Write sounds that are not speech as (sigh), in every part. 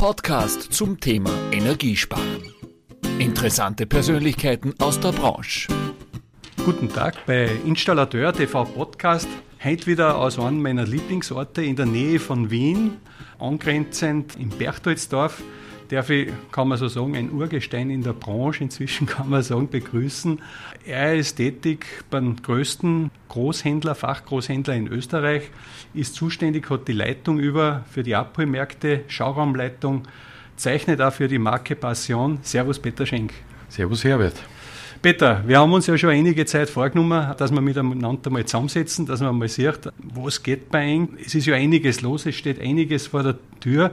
Podcast zum Thema Energiesparen. Interessante Persönlichkeiten aus der Branche. Guten Tag bei Installateur TV Podcast. Heute wieder aus einem meiner Lieblingsorte in der Nähe von Wien, angrenzend im Berchtoldsdorf darf ich, kann man so sagen, ein Urgestein in der Branche, inzwischen (laughs) kann man sagen, begrüßen. Er ist tätig beim größten Großhändler, Fachgroßhändler in Österreich, ist zuständig, hat die Leitung über für die Abholmärkte, Schauraumleitung, zeichnet auch für die Marke Passion. Servus Peter Schenk. Servus Herbert. Peter, wir haben uns ja schon einige Zeit vorgenommen, dass wir miteinander mal zusammensetzen, dass man mal sieht, was geht bei Ihnen. Es ist ja einiges los, es steht einiges vor der Tür.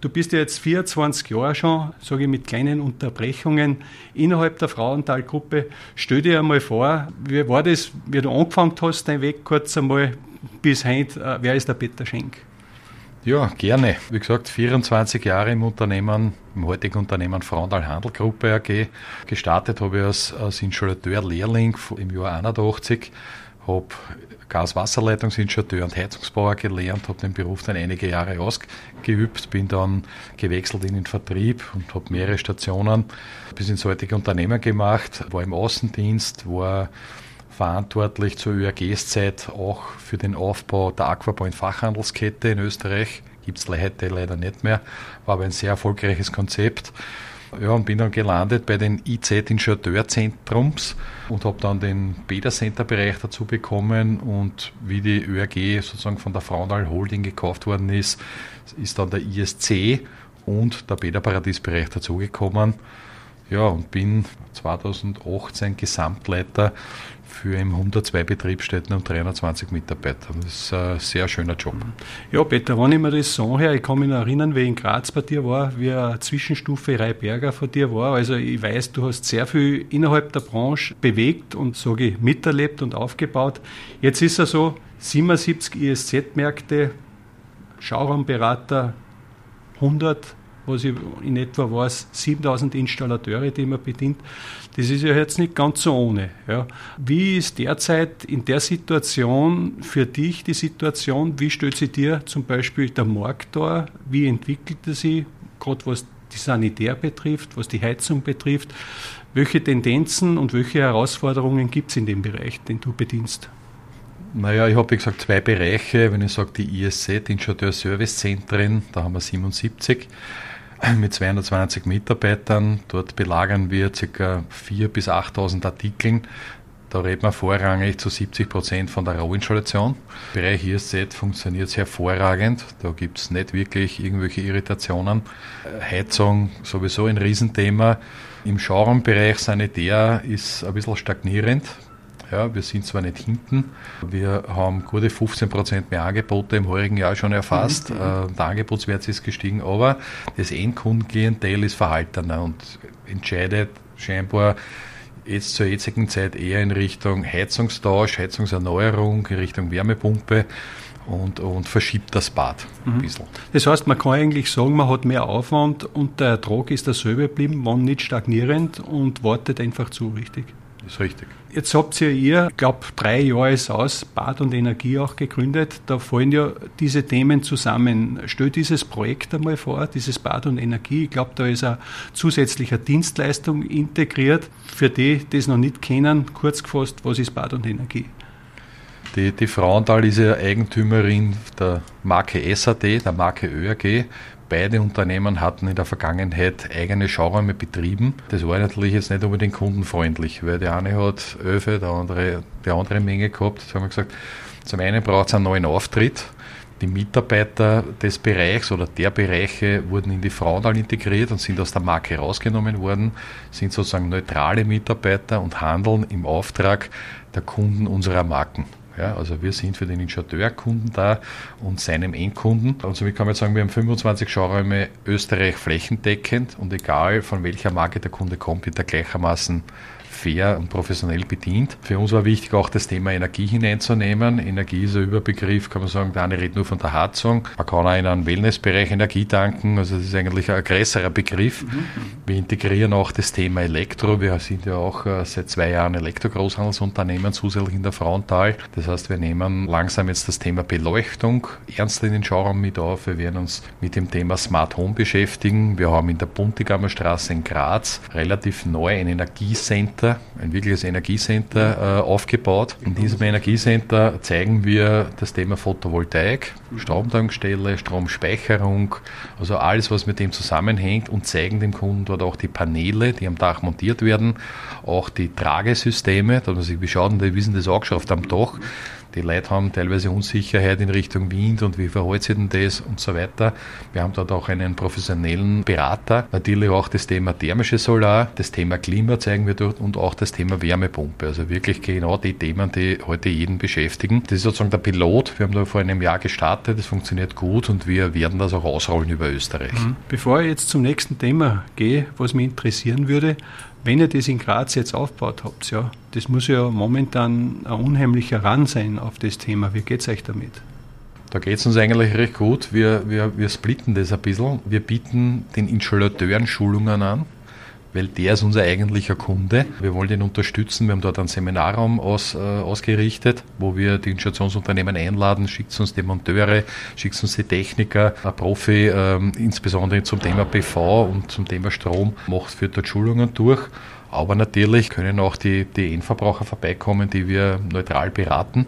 Du bist ja jetzt 24 Jahre schon, sage ich mit kleinen Unterbrechungen, innerhalb der Frauenthal-Gruppe. Stell dir einmal vor, wie war das, wie du angefangen hast, dein Weg kurz einmal bis heute, äh, wer ist der Peter Schenk? Ja, gerne. Wie gesagt, 24 Jahre im Unternehmen, im heutigen Unternehmen Frauenthal Handelgruppe AG. Gestartet habe ich als, als Installateur-Lehrling im Jahr 81, habe Gas-Wasserleitungsinstallateur und Heizungsbauer gelernt, habe den Beruf dann einige Jahre ausgeübt, bin dann gewechselt in den Vertrieb und habe mehrere Stationen bis ins heutige Unternehmen gemacht, war im Außendienst, war verantwortlich zur ÖRGs-Zeit auch für den Aufbau der Aquapoint Fachhandelskette in Österreich. Gibt es heute leider nicht mehr, war aber ein sehr erfolgreiches Konzept. Ja, und bin dann gelandet bei den IZ Installateurzentrums und habe dann den Beta Center Bereich dazu bekommen und wie die ÖRG sozusagen von der Frauenal Holding gekauft worden ist, ist dann der ISC und der Beta Paradies Bereich dazugekommen. Ja, und bin 2018 Gesamtleiter für 102 Betriebsstätten und 320 Mitarbeiter. Das ist ein sehr schöner Job. Ja, Peter, wenn ich mir das so her, ich kann mich noch erinnern, wie in Graz bei dir war, wie eine Zwischenstufe Reiberger von dir war. Also ich weiß, du hast sehr viel innerhalb der Branche bewegt und sage ich, miterlebt und aufgebaut. Jetzt ist er so, 77 ISZ-Märkte, Schauraumberater, 100 was ich in etwa weiß, 7000 Installateure, die man bedient. Das ist ja jetzt nicht ganz so ohne. Ja. Wie ist derzeit in der Situation für dich die Situation? Wie stellt sich dir zum Beispiel der Markt dar? Wie entwickelt er sich, gerade was die Sanitär betrifft, was die Heizung betrifft? Welche Tendenzen und welche Herausforderungen gibt es in dem Bereich, den du bedienst? Naja, ich habe wie gesagt zwei Bereiche. Wenn ich sage, die ISZ, die Installateur Service Zentren, da haben wir 77 mit 220 Mitarbeitern. Dort belagern wir ca. 4.000 bis 8.000 Artikeln. Da reden wir vorrangig zu 70 Prozent von der Rohinstallation. Der Bereich ISZ funktioniert hervorragend. Da gibt es nicht wirklich irgendwelche Irritationen. Heizung sowieso ein Riesenthema. Im Schauraumbereich Sanitär ist ein bisschen stagnierend. Ja, wir sind zwar nicht hinten, wir haben gute 15 Prozent mehr Angebote im heurigen Jahr schon erfasst. Mhm. Äh, der Angebotswert ist gestiegen, aber das Endkundenklientel ist verhaltener und entscheidet scheinbar jetzt zur jetzigen Zeit eher in Richtung Heizungstausch, Heizungserneuerung, in Richtung Wärmepumpe und, und verschiebt das Bad ein mhm. bisschen. Das heißt, man kann eigentlich sagen, man hat mehr Aufwand und der Ertrag ist derselbe geblieben, wann nicht stagnierend und wartet einfach zu, richtig? Ist richtig. Jetzt habt ihr, ihr ich glaube, drei Jahre ist aus, Bad und Energie auch gegründet. Da fallen ja diese Themen zusammen. Stell dieses Projekt einmal vor, dieses Bad und Energie. Ich glaube, da ist eine zusätzliche Dienstleistung integriert. Für die, die es noch nicht kennen, kurz gefasst, was ist Bad und Energie? Die, die Frauenthal ist ja Eigentümerin der Marke SAD, der Marke ÖRG. Beide Unternehmen hatten in der Vergangenheit eigene Schauräume betrieben. Das war natürlich jetzt nicht unbedingt kundenfreundlich, weil der eine hat Öfe, der andere die andere Menge gehabt. Jetzt haben wir gesagt, zum einen braucht es einen neuen Auftritt. Die Mitarbeiter des Bereichs oder der Bereiche wurden in die Frauenthal integriert und sind aus der Marke rausgenommen worden, sind sozusagen neutrale Mitarbeiter und handeln im Auftrag der Kunden unserer Marken. Ja, also wir sind für den Installateurkunden da und seinem Endkunden. Und somit kann man sagen, wir haben 25 Schauräume Österreich flächendeckend und egal von welcher Marke der Kunde kommt, wird er gleichermaßen fair und professionell bedient. Für uns war wichtig, auch das Thema Energie hineinzunehmen. Energie ist ein Überbegriff, kann man sagen, der eine redet nur von der Heizung. Man kann auch in einem Wellnessbereich Energie tanken, also das ist eigentlich ein größerer Begriff. Mhm. Wir integrieren auch das Thema Elektro. Wir sind ja auch äh, seit zwei Jahren Elektro-Großhandelsunternehmen zusätzlich in der Frauental. Das heißt, wir nehmen langsam jetzt das Thema Beleuchtung ernst in den Schauraum mit auf. Wir werden uns mit dem Thema Smart Home beschäftigen. Wir haben in der Buntigammer Straße in Graz relativ neu ein Energiecenter, ein wirkliches Energiecenter äh, aufgebaut. In diesem Energiecenter zeigen wir das Thema Photovoltaik, Stromtankstelle, Stromspeicherung, also alles, was mit dem zusammenhängt und zeigen dem Kunden dort auch die Paneele, die am Dach montiert werden, auch die Tragesysteme, da man sich, wie schaut denn die, wie sind das angeschafft am Dach? Die Leute haben teilweise Unsicherheit in Richtung Wind und wie verhält sich denn das und so weiter. Wir haben dort auch einen professionellen Berater. Natürlich auch das Thema thermische Solar, das Thema Klima zeigen wir dort und auch das Thema Wärmepumpe. Also wirklich genau die Themen, die heute jeden beschäftigen. Das ist sozusagen der Pilot. Wir haben da vor einem Jahr gestartet. Das funktioniert gut und wir werden das auch ausrollen über Österreich. Mhm. Bevor ich jetzt zum nächsten Thema gehe, was mich interessieren würde, wenn ihr das in Graz jetzt aufgebaut habt, ja, das muss ja momentan ein unheimlicher Ran sein auf das Thema. Wie geht es euch damit? Da geht es uns eigentlich recht gut. Wir, wir, wir splitten das ein bisschen. Wir bieten den Installateuren Schulungen an weil der ist unser eigentlicher Kunde. Wir wollen ihn unterstützen. Wir haben dort einen Seminarraum aus, äh, ausgerichtet, wo wir die Installationsunternehmen einladen, schickt uns die Monteure, schickt uns die Techniker, ein Profi, ähm, insbesondere zum Thema PV und zum Thema Strom, macht für dort Schulungen durch. Aber natürlich können auch die, die Endverbraucher vorbeikommen, die wir neutral beraten.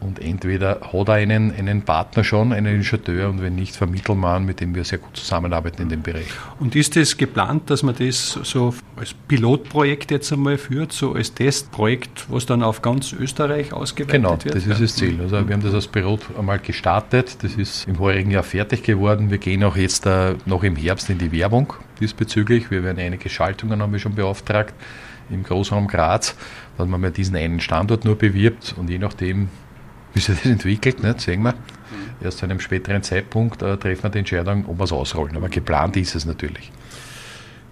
Und entweder hat er einen, einen Partner schon, einen Ingenieur, und wenn nicht, vermitteln wir mit dem wir sehr gut zusammenarbeiten in dem Bereich. Und ist es das geplant, dass man das so als Pilotprojekt jetzt einmal führt, so als Testprojekt, was dann auf ganz Österreich ausgeweitet genau, wird? Genau, das ist das Ziel. Also wir haben das als Pilot einmal gestartet, das ist im vorigen Jahr fertig geworden. Wir gehen auch jetzt äh, noch im Herbst in die Werbung diesbezüglich. Wir werden einige Schaltungen haben wir schon beauftragt im Großraum Graz, dass man mal diesen einen Standort nur bewirbt und je nachdem, wie sich das entwickelt, nicht, sehen wir. Erst zu einem späteren Zeitpunkt äh, treffen wir die Entscheidung, ob wir es ausrollen. Aber geplant ist es natürlich.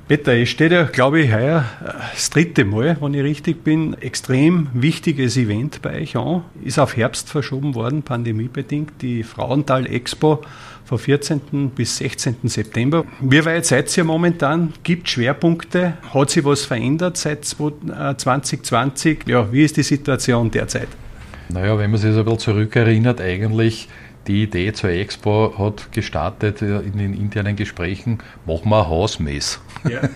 Peter, es steht ja, glaube ich, heuer äh, das dritte Mal, wenn ich richtig bin, extrem wichtiges Event bei euch an. Ist auf Herbst verschoben worden, pandemiebedingt, die Frauental Expo vom 14. bis 16. September. Wie weit seid ihr momentan? Gibt Schwerpunkte? Hat sich was verändert seit 2020? Äh, ja, wie ist die Situation derzeit? Naja, wenn man sich so ein bisschen zurückerinnert, eigentlich die Idee zur Expo hat gestartet äh, in den internen Gesprächen, machen wir ein Hausmess. Ja. (laughs)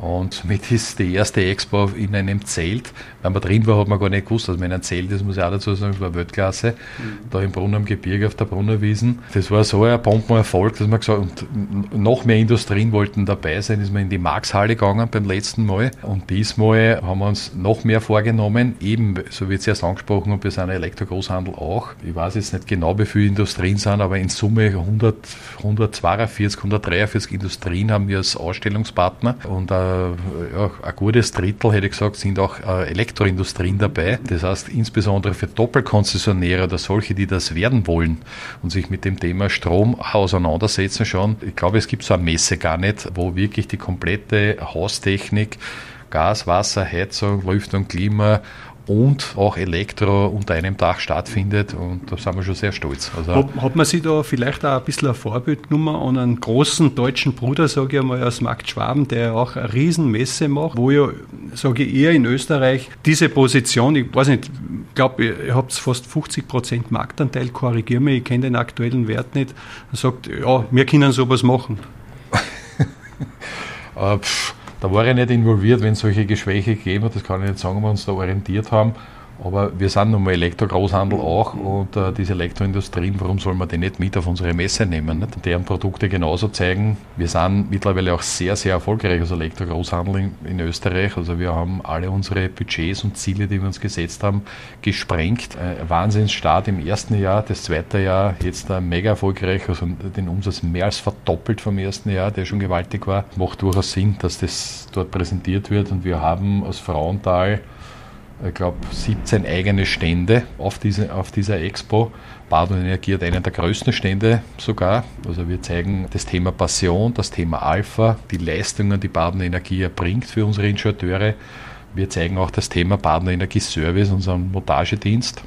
Und somit ist die erste Expo in einem Zelt. Wenn man drin war, hat man gar nicht gewusst, dass man in einem Zelt ist, muss ich auch dazu sagen, das war Weltklasse. Mhm. Da im Brunnen am Gebirge auf der Brunnerwiesen. Das war so ein Bombenerfolg, dass man gesagt und noch mehr Industrien wollten dabei sein, ist man in die Markshalle gegangen beim letzten Mal. Und diesmal haben wir uns noch mehr vorgenommen, eben, so wie es erst angesprochen wir sind ein Elektrogroßhandel auch. Ich weiß jetzt nicht genau, wie viele Industrien sind, aber in Summe 100, 142, 143 Industrien haben wir als Ausstellungspartner. Und äh, ja, ein gutes Drittel, hätte ich gesagt, sind auch äh, Elektroindustrien dabei. Das heißt, insbesondere für Doppelkonzessionäre oder solche, die das werden wollen und sich mit dem Thema Strom auseinandersetzen schon. Ich glaube, es gibt so eine Messe gar nicht, wo wirklich die komplette Haustechnik Gas, Wasser, Heizung, Lüftung, Klima und auch Elektro unter einem Dach stattfindet und da sind wir schon sehr stolz. Also hat, hat man sich da vielleicht auch ein bisschen ein Vorbild genommen an einen großen deutschen Bruder, sage ich einmal, aus Markt Schwaben, der auch eine Riesenmesse macht, wo ja, sage ich, eher in Österreich diese Position, ich weiß nicht, ich glaube, ihr habt fast 50 Prozent Marktanteil, korrigiere mich, ich kenne den aktuellen Wert nicht, sagt, ja, wir können sowas machen. (laughs) äh, pff da war ich nicht involviert, wenn es solche Gespräche gegeben hat. Das kann ich nicht sagen, ob wir uns da orientiert haben. Aber wir sind nun mal Elektro-Großhandel auch und äh, diese Elektroindustrien, warum soll man die nicht mit auf unsere Messe nehmen? Nicht? Deren Produkte genauso zeigen. Wir sind mittlerweile auch sehr, sehr erfolgreich als Elektro-Großhandel in, in, Österreich. Also wir haben alle unsere Budgets und Ziele, die wir uns gesetzt haben, gesprengt. Äh, Wahnsinnsstart im ersten Jahr, das zweite Jahr jetzt äh, mega erfolgreich, also den Umsatz mehr als verdoppelt vom ersten Jahr, der schon gewaltig war. Macht durchaus Sinn, dass das dort präsentiert wird und wir haben aus Frauenthal ich glaube, 17 eigene Stände auf, diese, auf dieser Expo. Bad und Energie hat einen der größten Stände sogar. Also wir zeigen das Thema Passion, das Thema Alpha, die Leistungen, die Bad und Energie erbringt für unsere Ingenieure. Wir zeigen auch das Thema Badener Energieservice, unseren Montagedienst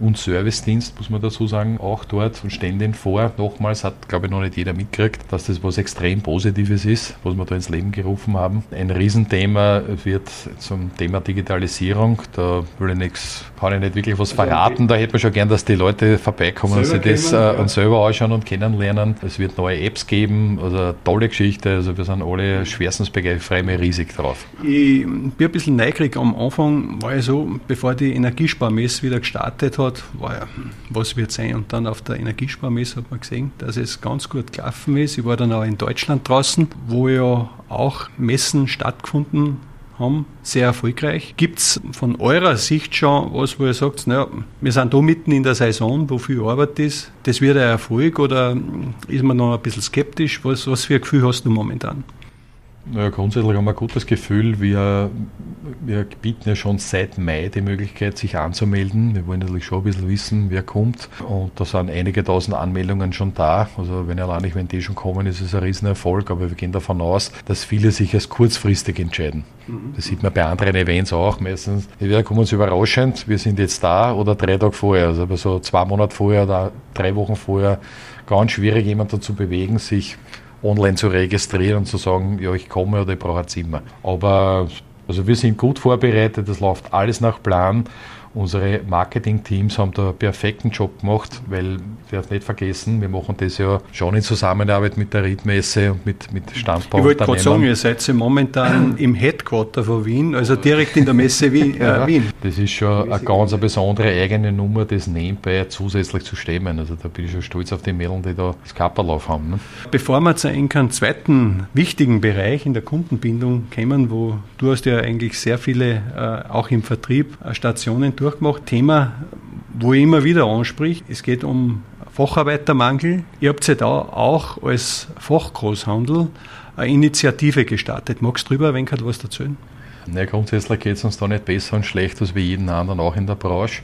und Servicedienst, muss man dazu sagen, auch dort und stellen den vor. Nochmals hat, glaube ich, noch nicht jeder mitgekriegt, dass das was extrem Positives ist, was wir da ins Leben gerufen haben. Ein Riesenthema wird zum Thema Digitalisierung. Da will ich nichts, kann ich nicht wirklich was verraten. Da hätte man schon gern, dass die Leute vorbeikommen und sich das äh, ja. selber anschauen und kennenlernen. Es wird neue Apps geben, also tolle Geschichte. Also wir sind alle schwerstens begeistert, riesig drauf. Ich bin ein bisschen neugierig. Am Anfang war ich so, bevor die Energiesparmesse wieder gestartet hat, hat, war ja, was wird sein? Und dann auf der Energiesparmesse hat man gesehen, dass es ganz gut gelaufen ist. Ich war dann auch in Deutschland draußen, wo ja auch Messen stattgefunden haben, sehr erfolgreich. Gibt es von eurer Sicht schon was, wo ihr sagt, naja, wir sind da mitten in der Saison, wo viel Arbeit ist, das wird ein Erfolg oder ist man noch ein bisschen skeptisch? Was, was für ein Gefühl hast du momentan? Ja, grundsätzlich haben wir ein gutes Gefühl. Wir, wir bieten ja schon seit Mai die Möglichkeit, sich anzumelden. Wir wollen natürlich schon ein bisschen wissen, wer kommt. Und da sind einige tausend Anmeldungen schon da. Also wenn allein nicht, wenn die schon kommen, ist es ein Riesenerfolg. Aber wir gehen davon aus, dass viele sich als kurzfristig entscheiden. Mhm. Das sieht man bei anderen Events auch. Meistens, entweder kommen sie überraschend, wir sind jetzt da, oder drei Tage vorher. Also aber so zwei Monate vorher oder drei Wochen vorher ganz schwierig, jemanden dazu bewegen, sich online zu registrieren und zu sagen, ja, ich komme oder ich brauche ein Zimmer. Aber also wir sind gut vorbereitet, das läuft alles nach Plan. Unsere Marketing-Teams haben da einen perfekten Job gemacht, weil, darf nicht vergessen, wir machen das ja schon in Zusammenarbeit mit der Riedmesse und mit, mit Standbau. Ich wollte gerade sagen, ihr seid ja momentan (clears throat) im Headquarter von Wien, also direkt in der Messe Wien. Äh, ja, Wien. Das ist schon eine ganz eine besondere eigene Nummer, das nebenbei zusätzlich zu stemmen. Also da bin ich schon stolz auf die Mädels, die da das Kapperlauf haben. Ne? Bevor wir zu einem zweiten wichtigen Bereich in der Kundenbindung kommen, wo du hast ja eigentlich sehr viele, äh, auch im Vertrieb, äh, Stationen durchgemacht. Thema, wo ich immer wieder anspricht, es geht um Facharbeitermangel. Ihr habt ja da auch als Fachgroßhandel eine Initiative gestartet. Magst du darüber ein wenig was erzählen? Ja, grundsätzlich geht es uns da nicht besser und schlechter als wie jeden anderen auch in der Branche.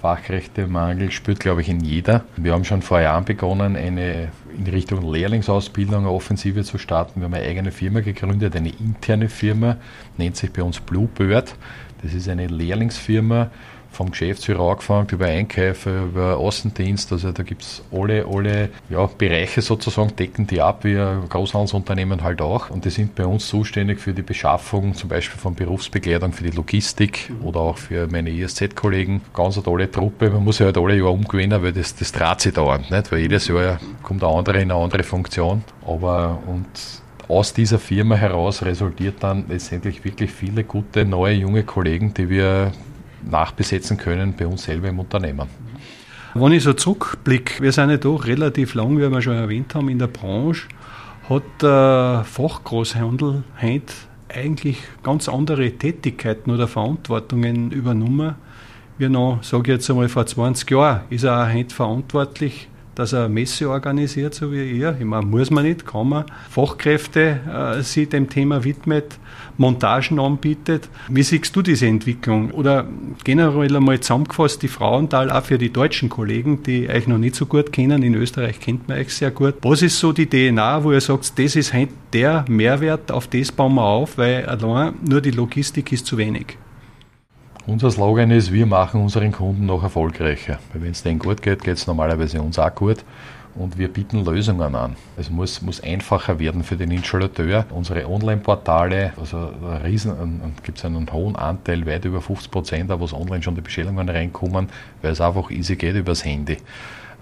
Fachkräftemangel spürt, glaube ich, in jeder. Wir haben schon vor Jahren begonnen, eine in Richtung Lehrlingsausbildung eine Offensive zu starten. Wir haben eine eigene Firma gegründet, eine interne Firma, nennt sich bei uns Bluebird. Das ist eine Lehrlingsfirma, vom Geschäftsführer angefangen, über Einkäufe, über Außendienst, also da gibt es alle, alle ja, Bereiche sozusagen, decken die ab, wie Großhandelsunternehmen halt auch. Und die sind bei uns zuständig für die Beschaffung, zum Beispiel von Berufsbekleidung, für die Logistik oder auch für meine ESZ-Kollegen. Ganz eine tolle Truppe, man muss ja halt alle Jahre umgewinnen, weil das, das dreht sich dauernd, nicht? weil jedes Jahr kommt ein anderer in eine andere Funktion. Aber und aus dieser Firma heraus resultiert dann letztendlich wirklich viele gute, neue, junge Kollegen, die wir nachbesetzen können bei uns selber im Unternehmen. Wenn ich so zurückblicke, wir sind ja doch relativ lang, wie wir schon erwähnt haben, in der Branche, hat der Fachgroßhandel heute eigentlich ganz andere Tätigkeiten oder Verantwortungen übernommen. Wie noch, sage ich jetzt einmal, vor 20 Jahren ist er auch heute verantwortlich dass er eine Messe organisiert, so wie ihr. Ich meine, muss man nicht, kann man. Fachkräfte äh, sich dem Thema widmet, Montagen anbietet. Wie siehst du diese Entwicklung? Oder generell einmal zusammengefasst, die Frauental auch für die deutschen Kollegen, die euch noch nicht so gut kennen. In Österreich kennt man euch sehr gut. Was ist so die DNA, wo ihr sagt, das ist der Mehrwert, auf das bauen wir auf, weil allein nur die Logistik ist zu wenig? Unser Slogan ist, wir machen unseren Kunden noch erfolgreicher. Wenn es denen gut geht, geht es normalerweise uns auch gut. Und wir bieten Lösungen an. Es muss, muss einfacher werden für den Installateur. Unsere Online-Portale, also gibt es einen hohen Anteil, weit über 50 Prozent, wo online schon die Bestellungen reinkommen, weil es einfach easy geht übers Handy.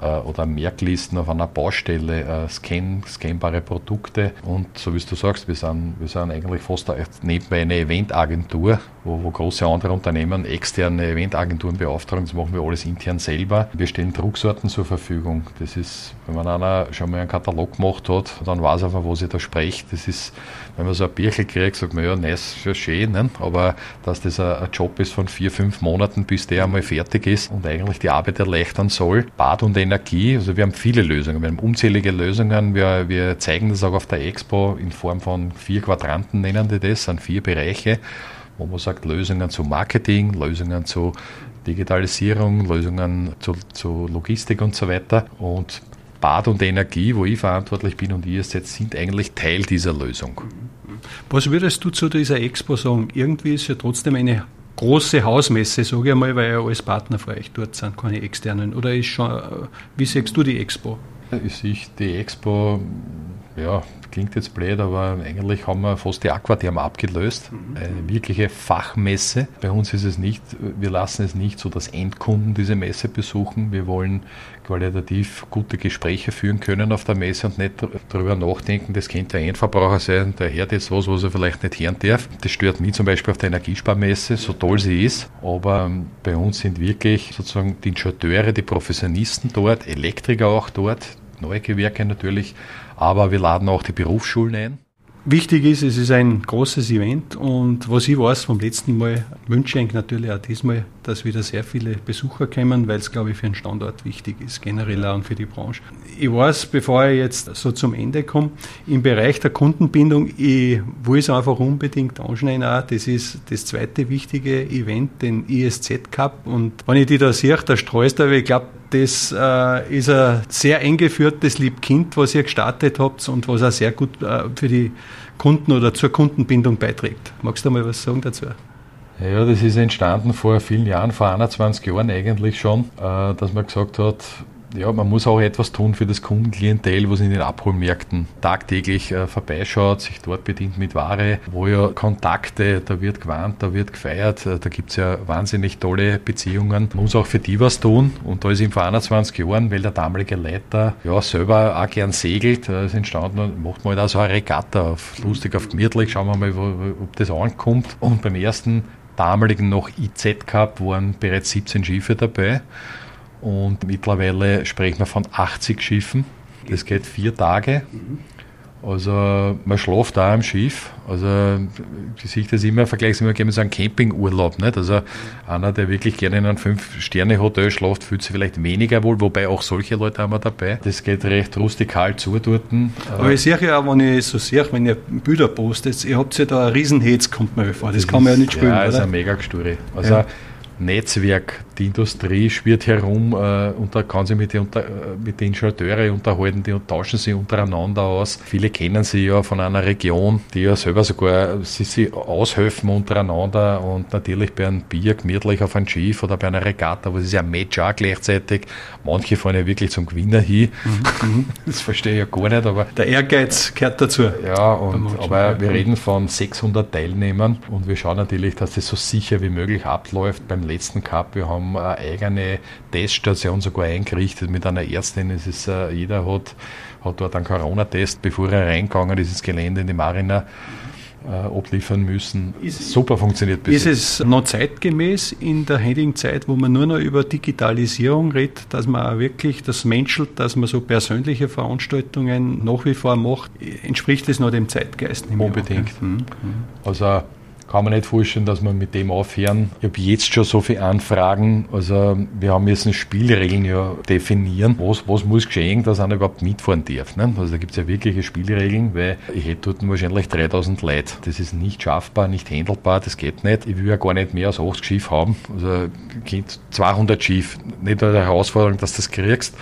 Äh, oder Merklisten auf einer Baustelle, äh, scan, scannbare Produkte. Und so wie du sagst, wir sind, wir sind eigentlich fast nebenbei eine Eventagentur, wo, wo große andere Unternehmen externe Eventagenturen beauftragen. Das machen wir alles intern selber. Wir stellen Drucksorten zur Verfügung. Das ist, wenn man einer schon mal einen Katalog gemacht hat, dann weiß er, von was ich da spreche. Das ist, wenn man so ein Birchel kriegt, sagt man, ja, nice, schon schön, ne? aber dass das ein Job ist von vier, fünf Monaten, bis der einmal fertig ist und eigentlich die Arbeit erleichtern soll. Bad und Energie, also wir haben viele Lösungen, wir haben unzählige Lösungen. Wir, wir zeigen das auch auf der Expo in Form von vier Quadranten, nennen die das, sind vier Bereiche, wo man sagt, Lösungen zu Marketing, Lösungen zu Digitalisierung, Lösungen zu, zu Logistik und so weiter. Und Bad und Energie, wo ich verantwortlich bin und ihr jetzt sind eigentlich Teil dieser Lösung. Was würdest du zu dieser Expo sagen? Irgendwie ist ja trotzdem eine große Hausmesse, sage ich mal, weil ja alles Partner für euch dort sind, keine externen. Oder ist schon, wie siehst du die Expo? Ich sehe die Expo, ja, klingt jetzt blöd, aber eigentlich haben wir fast die Aquatherm abgelöst. Mhm. Eine wirkliche Fachmesse. Bei uns ist es nicht, wir lassen es nicht so, dass Endkunden diese Messe besuchen. Wir wollen qualitativ gute Gespräche führen können auf der Messe und nicht darüber nachdenken, das könnte der Endverbraucher sein, der hört jetzt was, was er vielleicht nicht hören darf. Das stört mich zum Beispiel auf der Energiesparmesse, so toll sie ist. Aber ähm, bei uns sind wirklich sozusagen die Ingenieure, die Professionisten dort, Elektriker auch dort, neue Gewerke natürlich, aber wir laden auch die Berufsschulen ein. Wichtig ist, es ist ein großes Event und was ich weiß vom letzten Mal, wünsche ich natürlich auch diesmal, dass wieder sehr viele Besucher kommen, weil es, glaube ich, für den Standort wichtig ist, generell auch für die Branche. Ich weiß, bevor ich jetzt so zum Ende komme, im Bereich der Kundenbindung, ich will es einfach unbedingt anschneiden auch, das ist das zweite wichtige Event, den ISZ Cup und wenn ich die da sehe, da streust du, ich glaube, das äh, ist ein sehr eng geführtes Liebkind, was ihr gestartet habt und was auch sehr gut äh, für die Kunden oder zur Kundenbindung beiträgt. Magst du mal was sagen dazu? Ja, das ist entstanden vor vielen Jahren, vor 21 Jahren eigentlich schon, äh, dass man gesagt hat, ja, man muss auch etwas tun für das Kundenklientel, was in den Abholmärkten tagtäglich äh, vorbeischaut, sich dort bedient mit Ware, wo ja Kontakte, da wird gewarnt, da wird gefeiert, äh, da gibt es ja wahnsinnig tolle Beziehungen. Man muss auch für die was tun und da ist ihm vor 21 Jahren, weil der damalige Leiter ja selber auch gern segelt, äh, ist entstanden, macht man halt auch so eine Regatta auf lustig, auf gemütlich, schauen wir mal, wo, ob das ankommt. Und beim ersten damaligen noch IZ Cup waren bereits 17 Schiffe dabei. Und mittlerweile sprechen wir von 80 Schiffen. Das geht vier Tage. Also man schläft da im Schiff. Also ich sehe das immer, vergleiche immer mit so einem Campingurlaub. Nicht? Also einer, der wirklich gerne in einem Fünf-Sterne-Hotel schläft, fühlt sich vielleicht weniger wohl, wobei auch solche Leute haben wir dabei. Das geht recht rustikal zu dort. Aber ich sehe ja auch, wenn ich so sehe, wenn ihr Bilder postet, ihr habt ja da einen Riesen-Hetz, kommt mir vor. Das, das kann man ja nicht spielen, Ja, das ist eine mega Gesture. Also ja. Netzwerk. Die Industrie schwirrt herum äh, und da kann sich mit den, unter, äh, mit den Installateure unterhalten, die tauschen sich untereinander aus. Viele kennen sie ja von einer Region, die ja selber sogar sie, sie aushelfen untereinander und natürlich bei einem Bier gemütlich auf einem Schiff oder bei einer Regatta, wo es ist ja ein Match auch gleichzeitig. Manche fahren ja wirklich zum Gewinner hin. Mhm. mhm. (laughs) das verstehe ich ja gar nicht, aber. Der Ehrgeiz gehört dazu. Ja, und, aber wir reden von 600 Teilnehmern und wir schauen natürlich, dass das so sicher wie möglich abläuft beim letzten Cup. Wir haben eine eigene Teststation sogar eingerichtet mit einer Ärztin. Es ist, äh, jeder hat, hat dort einen Corona-Test, bevor er reingegangen ist ins Gelände in die Marina äh, abliefern müssen. Ist, Super funktioniert bis Ist es noch zeitgemäß in der heutigen Zeit, wo man nur noch über Digitalisierung redet, dass man auch wirklich das menschelt, dass man so persönliche Veranstaltungen nach wie vor macht? Entspricht es noch dem Zeitgeist? Unbedingt. Mhm. Also kann man nicht vorstellen, dass wir mit dem aufhören. Ich habe jetzt schon so viele Anfragen. Also wir haben jetzt Spielregeln ja definieren. Was, was muss geschehen, dass einer überhaupt mitfahren darf. Ne? Also da gibt es ja wirkliche Spielregeln, weil ich hätte dort wahrscheinlich 3000 Leute. Das ist nicht schaffbar, nicht handelbar, das geht nicht. Ich will ja gar nicht mehr als 80 Schiff haben. Also 200 Schiff. Nicht eine Herausforderung, dass du das kriegst.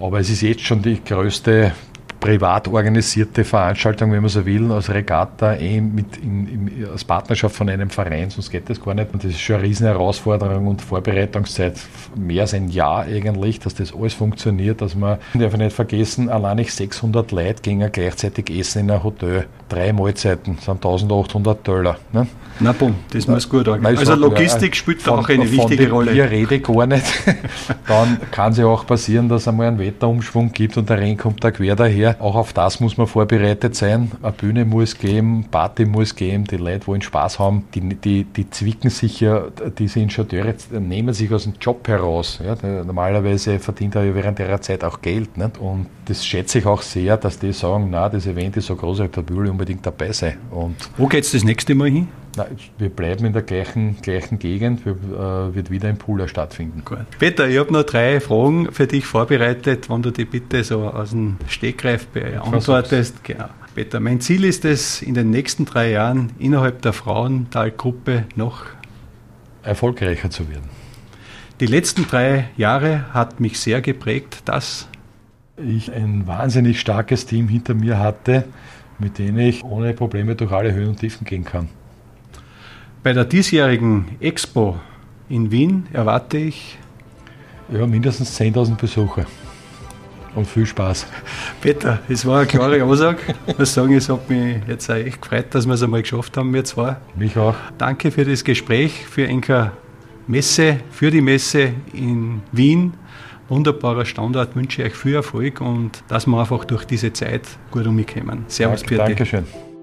Aber es ist jetzt schon die größte privat organisierte Veranstaltung, wenn man so will, als Regatta, eh mit in, in, als Partnerschaft von einem Verein, sonst geht das gar nicht. Und das ist schon eine riesen Herausforderung und Vorbereitungszeit, mehr als ein Jahr eigentlich, dass das alles funktioniert, dass man, ich darf nicht vergessen, allein nicht 600 Leute gingen gleichzeitig essen in einem Hotel. Drei Mahlzeiten sind 1800 Dollar. Ne? Na bumm, das muss gut angehen. Also Logistik ja, spielt da auch eine wichtige Rolle. Ich rede gar nicht. (laughs) Dann kann es ja auch passieren, dass es einmal einen Wetterumschwung gibt und der Regen kommt da quer daher. Auch auf das muss man vorbereitet sein. Eine Bühne muss geben, Party muss geben, die Leute wollen Spaß haben. Die, die, die zwicken sich ja, diese Ingenieure nehmen sich aus dem Job heraus. Ja, normalerweise verdient er ja während der Zeit auch Geld. Nicht? Und das schätze ich auch sehr, dass die sagen, na, das Event ist so groß, da will ich unbedingt dabei sein. Und Wo geht es das nächste Mal hin? Na, wir bleiben in der gleichen, gleichen Gegend, wir, äh, wird wieder im Pooler stattfinden. Gut. Peter, ich habe noch drei Fragen für dich vorbereitet, wenn du die bitte so aus dem Stegreif beantwortest. Genau. Peter, mein Ziel ist es, in den nächsten drei Jahren innerhalb der Frauentalgruppe noch erfolgreicher zu werden. Die letzten drei Jahre hat mich sehr geprägt, dass ich ein wahnsinnig starkes Team hinter mir hatte, mit denen ich ohne Probleme durch alle Höhen und Tiefen gehen kann. Bei der diesjährigen Expo in Wien erwarte ich ja, mindestens 10.000 Besucher und viel Spaß. Peter, es war eine klare Aussage. Ich muss sagen, es hat mich jetzt echt gefreut, dass wir es einmal geschafft haben, wir zwei. Mich auch. Danke für das Gespräch, für Enker Messe, für die Messe in Wien. Wunderbarer Standort, wünsche ich euch viel Erfolg und dass wir einfach durch diese Zeit gut umkommen. Servus, Danke, Dankeschön.